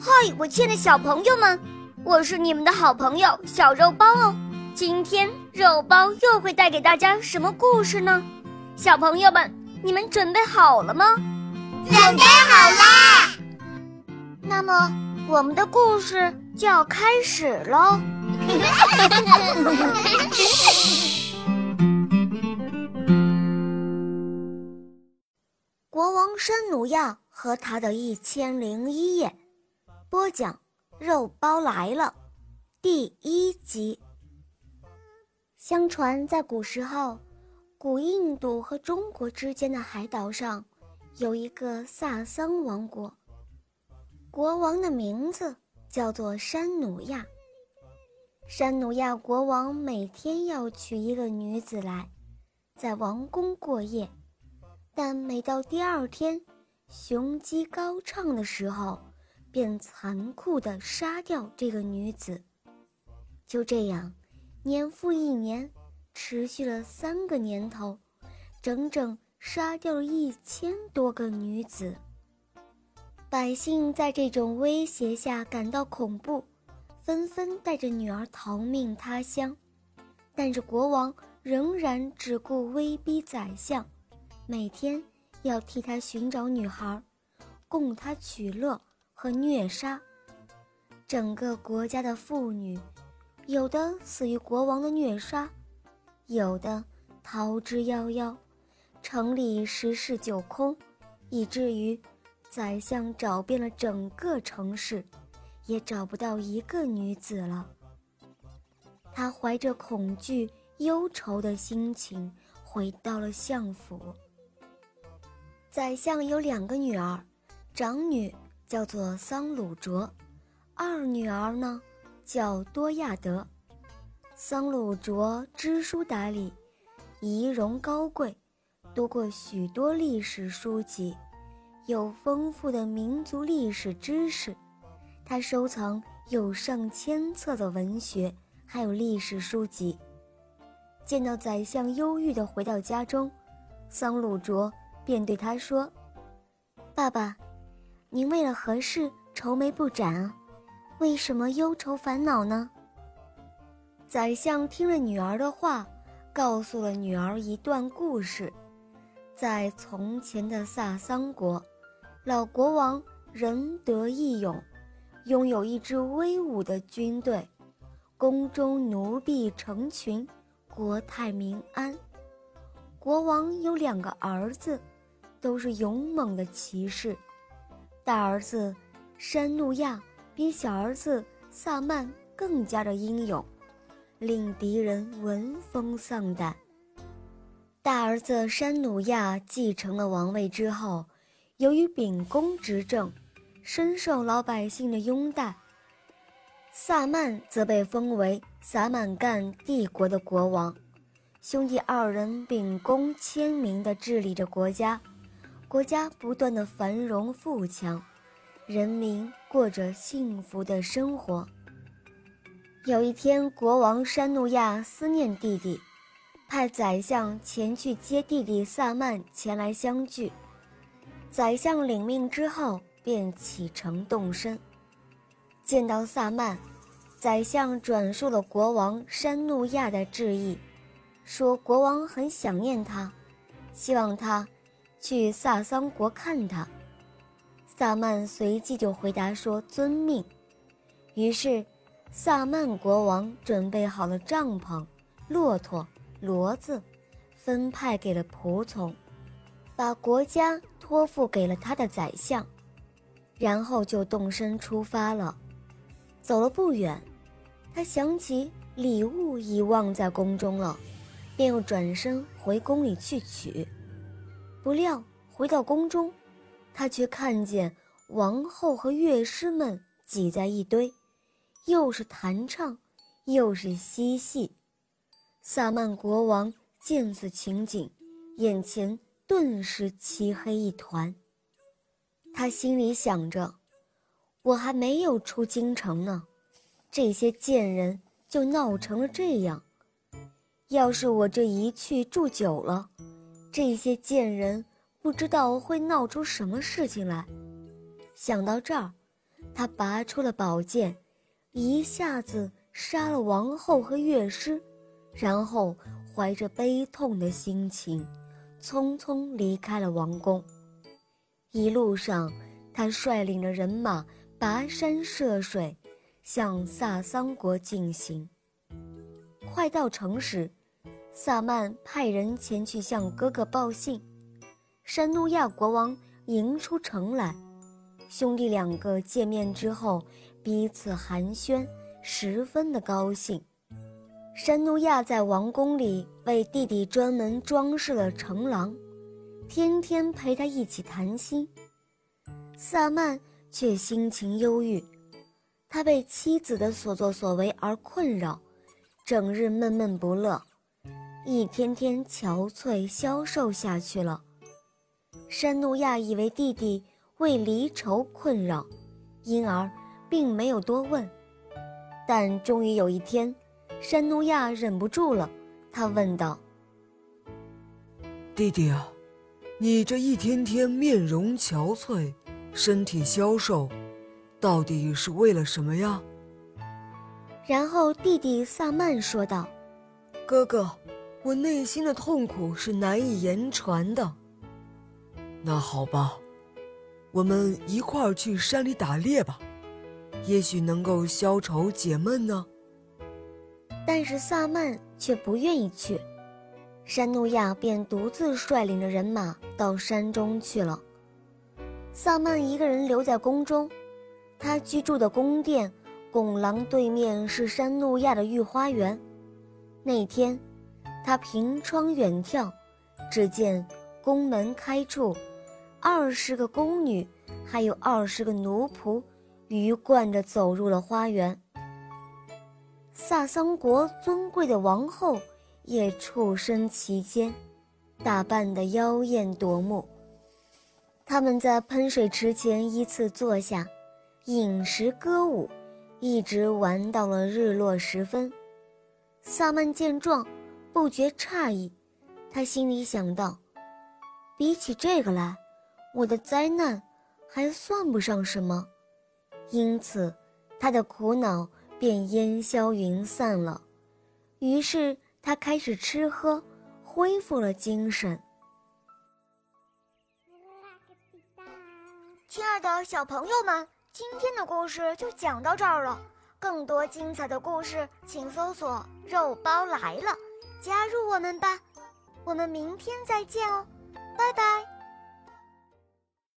嗨，我亲爱的小朋友们，我是你们的好朋友小肉包哦。今天肉包又会带给大家什么故事呢？小朋友们，你们准备好了吗？准备好啦！那么我们的故事就要开始喽。国王山努亚和他的一千零一夜。播讲《肉包来了》第一集。相传，在古时候，古印度和中国之间的海岛上，有一个萨桑王国。国王的名字叫做山努亚。山努亚国王每天要娶一个女子来，在王宫过夜，但每到第二天，雄鸡高唱的时候。便残酷地杀掉这个女子。就这样，年复一年，持续了三个年头，整整杀掉了一千多个女子。百姓在这种威胁下感到恐怖，纷纷带着女儿逃命他乡。但是国王仍然只顾威逼宰相，每天要替他寻找女孩，供他取乐。和虐杀，整个国家的妇女，有的死于国王的虐杀，有的逃之夭夭，城里十室九空，以至于宰相找遍了整个城市，也找不到一个女子了。他怀着恐惧、忧愁的心情回到了相府。宰相有两个女儿，长女。叫做桑鲁卓，二女儿呢叫多亚德。桑鲁卓知书达理，仪容高贵，读过许多历史书籍，有丰富的民族历史知识。他收藏有上千册的文学，还有历史书籍。见到宰相忧郁地回到家中，桑鲁卓便对他说：“爸爸。”您为了何事愁眉不展啊？为什么忧愁烦恼呢？宰相听了女儿的话，告诉了女儿一段故事。在从前的萨桑国，老国王仁德义勇，拥有一支威武的军队，宫中奴婢成群，国泰民安。国王有两个儿子，都是勇猛的骑士。大儿子山努亚比小儿子萨曼更加的英勇，令敌人闻风丧胆。大儿子山努亚继承了王位之后，由于秉公执政，深受老百姓的拥戴。萨曼则被封为萨满干帝国的国王，兄弟二人秉公签名地治理着国家。国家不断的繁荣富强，人民过着幸福的生活。有一天，国王山努亚思念弟弟，派宰相前去接弟弟萨曼前来相聚。宰相领命之后，便启程动身。见到萨曼，宰相转述了国王山努亚的致意，说国王很想念他，希望他。去萨桑国看他，萨曼随即就回答说：“遵命。”于是，萨曼国王准备好了帐篷、骆驼、骡子，分派给了仆从，把国家托付给了他的宰相，然后就动身出发了。走了不远，他想起礼物已忘在宫中了，便又转身回宫里去取。不料回到宫中，他却看见王后和乐师们挤在一堆，又是弹唱，又是嬉戏。萨曼国王见此情景，眼前顿时漆黑一团。他心里想着：“我还没有出京城呢，这些贱人就闹成了这样。要是我这一去住久了……”这些贱人不知道会闹出什么事情来。想到这儿，他拔出了宝剑，一下子杀了王后和乐师，然后怀着悲痛的心情，匆匆离开了王宫。一路上，他率领着人马跋山涉水，向萨桑国进行。快到城时，萨曼派人前去向哥哥报信。山努亚国王迎出城来，兄弟两个见面之后，彼此寒暄，十分的高兴。山努亚在王宫里为弟弟专门装饰了城廊。天天陪他一起谈心，萨曼却心情忧郁，他被妻子的所作所为而困扰，整日闷闷不乐，一天天憔悴消瘦下去了。山努亚以为弟弟为离愁困扰，因而并没有多问，但终于有一天，山努亚忍不住了，他问道：“弟弟啊。”你这一天天面容憔悴，身体消瘦，到底是为了什么呀？然后弟弟萨曼说道：“哥哥，我内心的痛苦是难以言传的。那好吧，我们一块儿去山里打猎吧，也许能够消愁解闷呢。”但是萨曼却不愿意去。山努亚便独自率领着人马到山中去了。萨曼一个人留在宫中，他居住的宫殿拱廊对面是山努亚的御花园。那天，他凭窗远眺，只见宫门开处，二十个宫女，还有二十个奴仆，鱼贯着走入了花园。萨桑国尊贵的王后。也处身其间，打扮得妖艳夺目。他们在喷水池前依次坐下，饮食歌舞，一直玩到了日落时分。萨曼见状，不觉诧异，他心里想到：比起这个来，我的灾难还算不上什么。因此，他的苦恼便烟消云散了。于是。他开始吃喝，恢复了精神。亲爱的小朋友们，今天的故事就讲到这儿了。更多精彩的故事，请搜索“肉包来了”，加入我们吧。我们明天再见哦，拜拜。